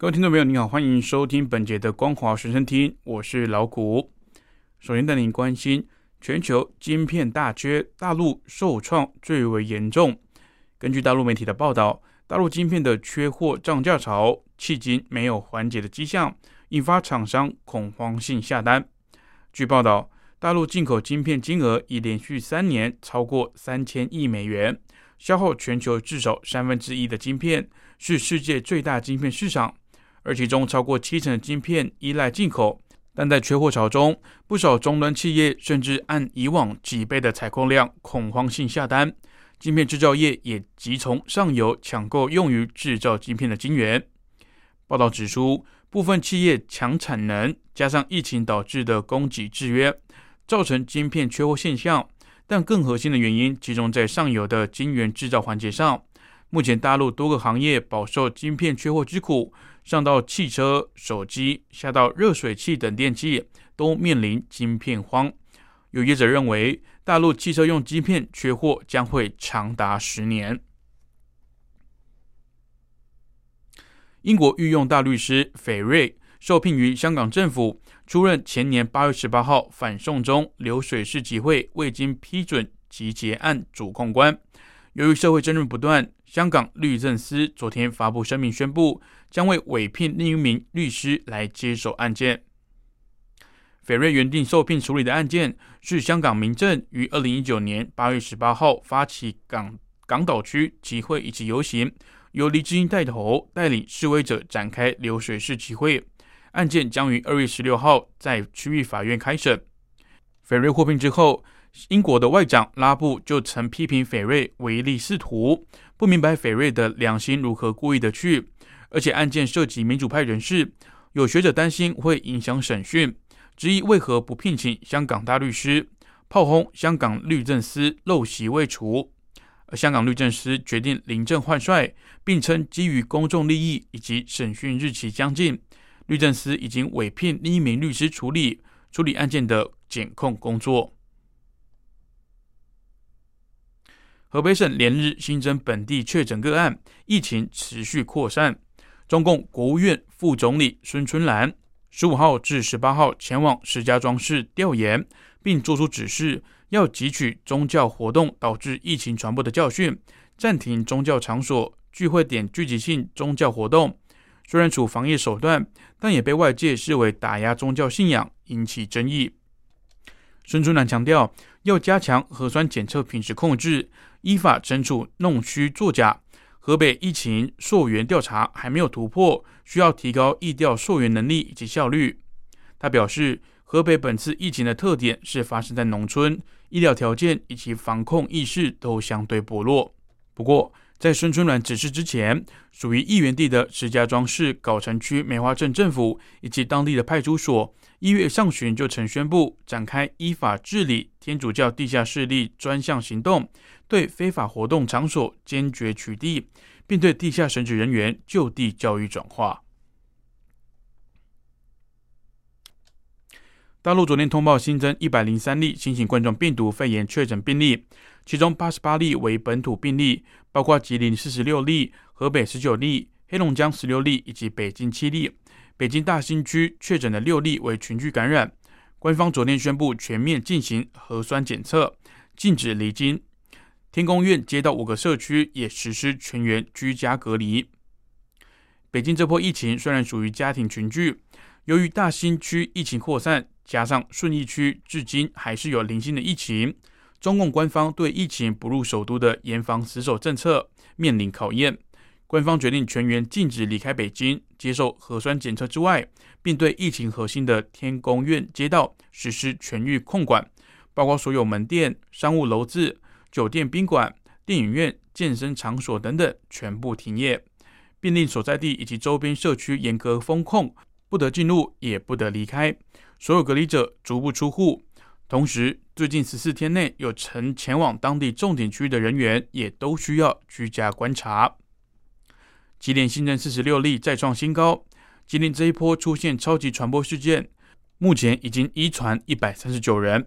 各位听众朋友，你好，欢迎收听本节的《光华随身听》，我是老谷。首先带您关心全球晶片大缺，大陆受创最为严重。根据大陆媒体的报道，大陆晶片的缺货涨价潮迄今没有缓解的迹象。引发厂商恐慌性下单。据报道，大陆进口晶片金额已连续三年超过三千亿美元，消耗全球至少三分之一的晶片，是世界最大晶片市场。而其中超过七成的晶片依赖进口。但在缺货潮中，不少终端企业甚至按以往几倍的采购量恐慌性下单，晶片制造业也急从上游抢购用于制造晶片的晶圆。报道指出。部分企业抢产能，加上疫情导致的供给制约，造成晶片缺货现象。但更核心的原因集中在上游的晶圆制造环节上。目前，大陆多个行业饱受晶片缺货之苦，上到汽车、手机，下到热水器等电器，都面临晶片荒。有业者认为，大陆汽车用晶片缺货将会长达十年。英国御用大律师斐瑞受聘于香港政府，出任前年八月十八号反送中流水式集会未经批准集结案主控官。由于社会争论不断，香港律政司昨天发布声明，宣布将会委聘另一名律师来接手案件。斐瑞原定受聘处理的案件是香港民政于二零一九年八月十八号发起港港岛区集会以及游行。由黎智英带头带领示威者展开流水式集会，案件将于二月十六号在区域法院开审。斐瑞获聘之后，英国的外长拉布就曾批评斐瑞唯利是图，不明白斐瑞的良心如何故意的去。而且案件涉及民主派人士，有学者担心会影响审讯，质疑为何不聘请香港大律师，炮轰香港律政司陋习未除。而香港律政司决定临阵换帅，并称基于公众利益以及审讯日期将近，律政司已经委聘另一名律师处理处理案件的检控工作。河北省连日新增本地确诊个案，疫情持续扩散。中共国务院副总理孙春兰十五号至十八号前往石家庄市调研，并作出指示。要汲取宗教活动导致疫情传播的教训，暂停宗教场所聚会点聚集性宗教活动。虽然处防疫手段，但也被外界视为打压宗教信仰，引起争议。孙春兰强调，要加强核酸检测品质控制，依法惩处弄虚作假。河北疫情溯源调查还没有突破，需要提高疫调溯源能力以及效率。他表示，河北本次疫情的特点是发生在农村。医疗条件以及防控意识都相对薄弱。不过，在孙春兰指示之前，属于议员地的石家庄市藁城区梅花镇政府以及当地的派出所，一月上旬就曾宣布展开依法治理天主教地下势力专项行动，对非法活动场所坚决取缔，并对地下神职人员就地教育转化。大陆昨天通报新增一百零三例新型冠状病毒肺炎确诊病例，其中八十八例为本土病例，包括吉林四十六例、河北十九例、黑龙江十六例以及北京七例。北京大兴区确诊的六例为群聚感染。官方昨天宣布全面进行核酸检测，禁止离京。天宫院街道五个社区也实施全员居家隔离。北京这波疫情虽然属于家庭群聚，由于大兴区疫情扩散。加上顺义区至今还是有零星的疫情，中共官方对疫情不入首都的严防死守政策面临考验。官方决定全员禁止离开北京，接受核酸检测之外，并对疫情核心的天宫院街道实施全域控管，包括所有门店、商务楼子、酒店、宾馆、电影院、健身场所等等全部停业，并令所在地以及周边社区严格封控。不得进入，也不得离开。所有隔离者足不出户。同时，最近十四天内有曾前往当地重点区域的人员，也都需要居家观察。吉林新增四十六例，再创新高。吉林这一波出现超级传播事件，目前已经一传一百三十九人。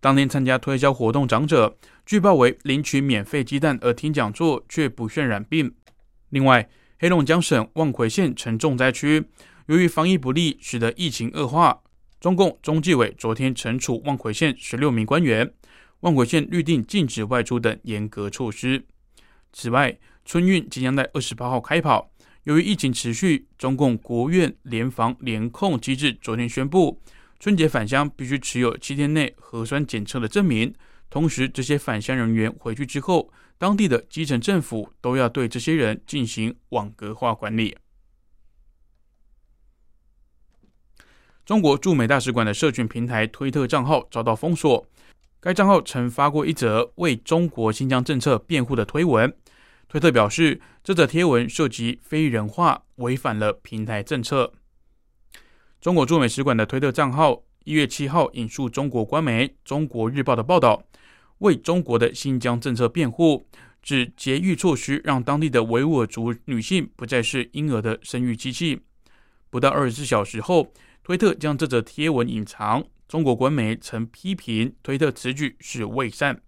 当天参加推销活动长者，据报为领取免费鸡蛋而听讲座，却不渲染病。另外，黑龙江省望奎县成重灾区，由于防疫不力，使得疫情恶化。中共中纪委昨天惩处望奎县十六名官员，望奎县律定禁止外出等严格措施。此外，春运即将在二十八号开跑。由于疫情持续，中共国务院联防联控机制昨天宣布，春节返乡必须持有七天内核酸检测的证明。同时，这些返乡人员回去之后，当地的基层政府都要对这些人进行网格化管理。中国驻美大使馆的社群平台推特账号遭到封锁，该账号曾发过一则为中国新疆政策辩护的推文。推特表示，这则贴文涉及非人化，违反了平台政策。中国驻美使馆的推特账号一月七号引述中国官媒《中国日报》的报道，为中国的新疆政策辩护，指节育措施让当地的维吾尔族女性不再是婴儿的生育机器。不到二十四小时后，推特将这则贴文隐藏。中国官媒曾批评推特此举是伪善。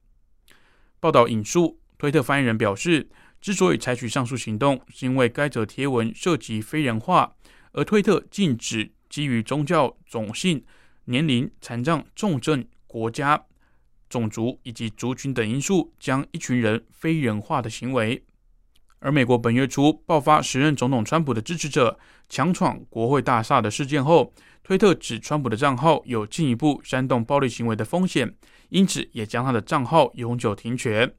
报道引述推特发言人表示。之所以采取上述行动，是因为该则贴文涉及非人化，而推特禁止基于宗教、种姓、年龄、残障、重症、国家、种族以及族群等因素将一群人非人化的行为。而美国本月初爆发时任总统川普的支持者强闯国会大厦的事件后，推特指川普的账号有进一步煽动暴力行为的风险，因此也将他的账号永久停权。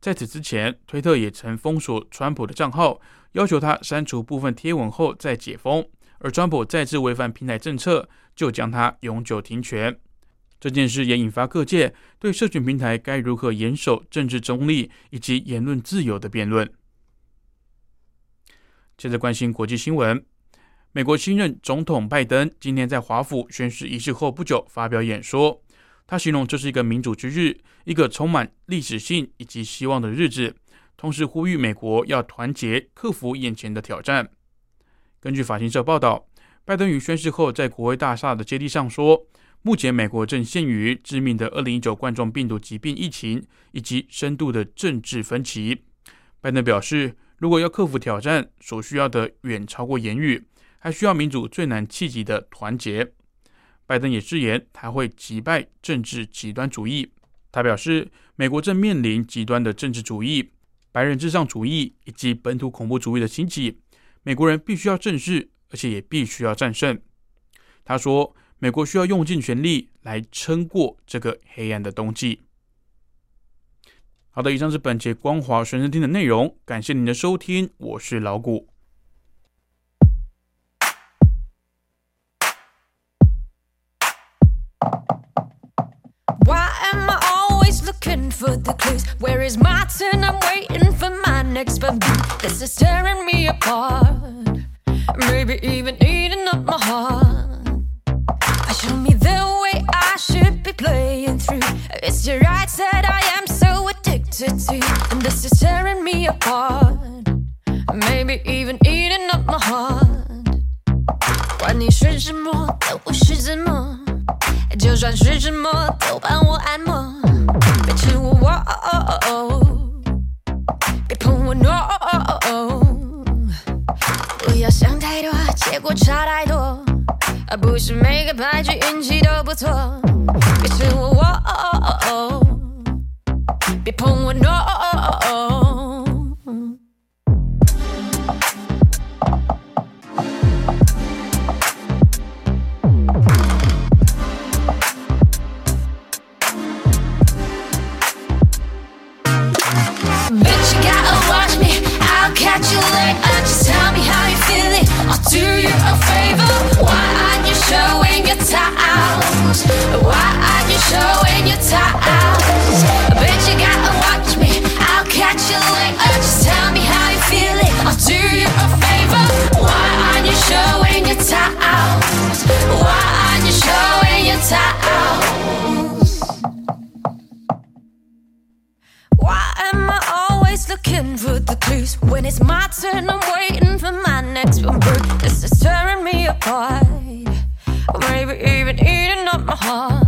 在此之前，推特也曾封锁川普的账号，要求他删除部分贴文后再解封。而川普再次违反平台政策，就将他永久停权。这件事也引发各界对社群平台该如何严守政治中立以及言论自由的辩论。接着关心国际新闻，美国新任总统拜登今天在华府宣誓仪式后不久发表演说。他形容这是一个民主之日，一个充满历史性以及希望的日子，同时呼吁美国要团结，克服眼前的挑战。根据法新社报道，拜登于宣誓后在国会大厦的阶梯上说：“目前美国正陷于致命的2019冠状病毒疾病疫情以及深度的政治分歧。”拜登表示，如果要克服挑战，所需要的远超过言语，还需要民主最难企及的团结。拜登也誓言他会击败政治极端主义。他表示，美国正面临极端的政治主义、白人至上主义以及本土恐怖主义的兴起，美国人必须要正视，而且也必须要战胜。他说，美国需要用尽全力来撑过这个黑暗的冬季。好的，以上是本节光华学生听的内容，感谢您的收听，我是老谷。looking for the clues. Where is my turn? I'm waiting for my next but This is tearing me apart. Maybe even eating up my heart. Show me the way I should be playing through. It's your rights that tearing me apart. Maybe even eating up my heart. 管你是什么，都不是什么。就算是什么，都帮我按摩。别牵我，别碰我，no。不要想太多，结果差太多。不是每个牌局运气都不错。别牵我，别 be pulling no. apart. Or maybe even eating up my heart.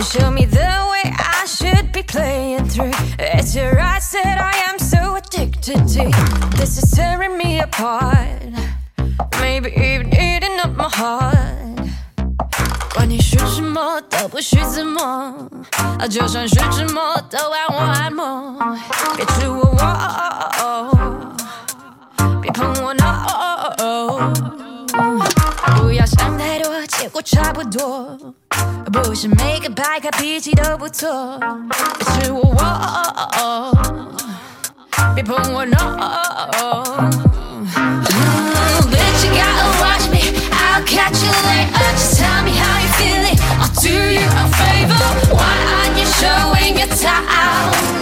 Show me the way I should be playing through. It's your eyes that I am so addicted to. This is tearing me apart. Maybe even eating up my heart. 管你是什么都不许自摸，啊，就算是沉默都让我按摩。别吃我我，别碰我 no。 不要想太多，结果差不多。不是每个牌卡脾气都不错。别吃我我，别碰我 no。Bitch, you gotta watch me. I'll catch you later. Just tell me how you feeling. I'll do you a favor. Why aren't you showing your towels?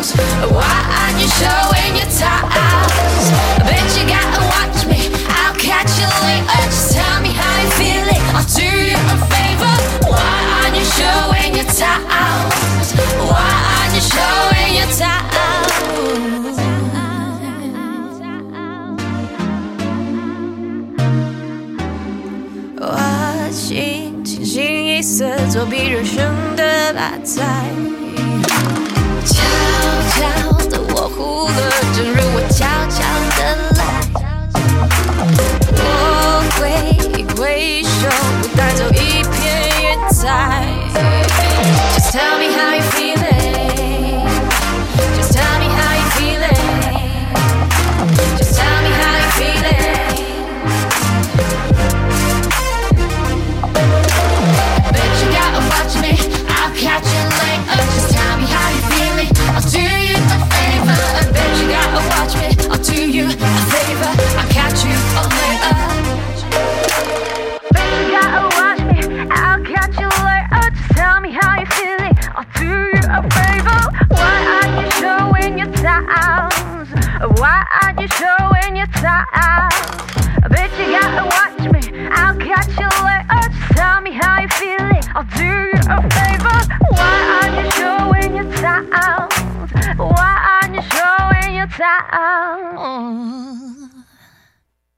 Showing your towels? Why aren't you showing your towels? 我心清清一色，作弊人生的把菜。悄悄的我糊了，正如我悄悄的来。我挥挥手，带走一 Just tell me how you feel. showing your time.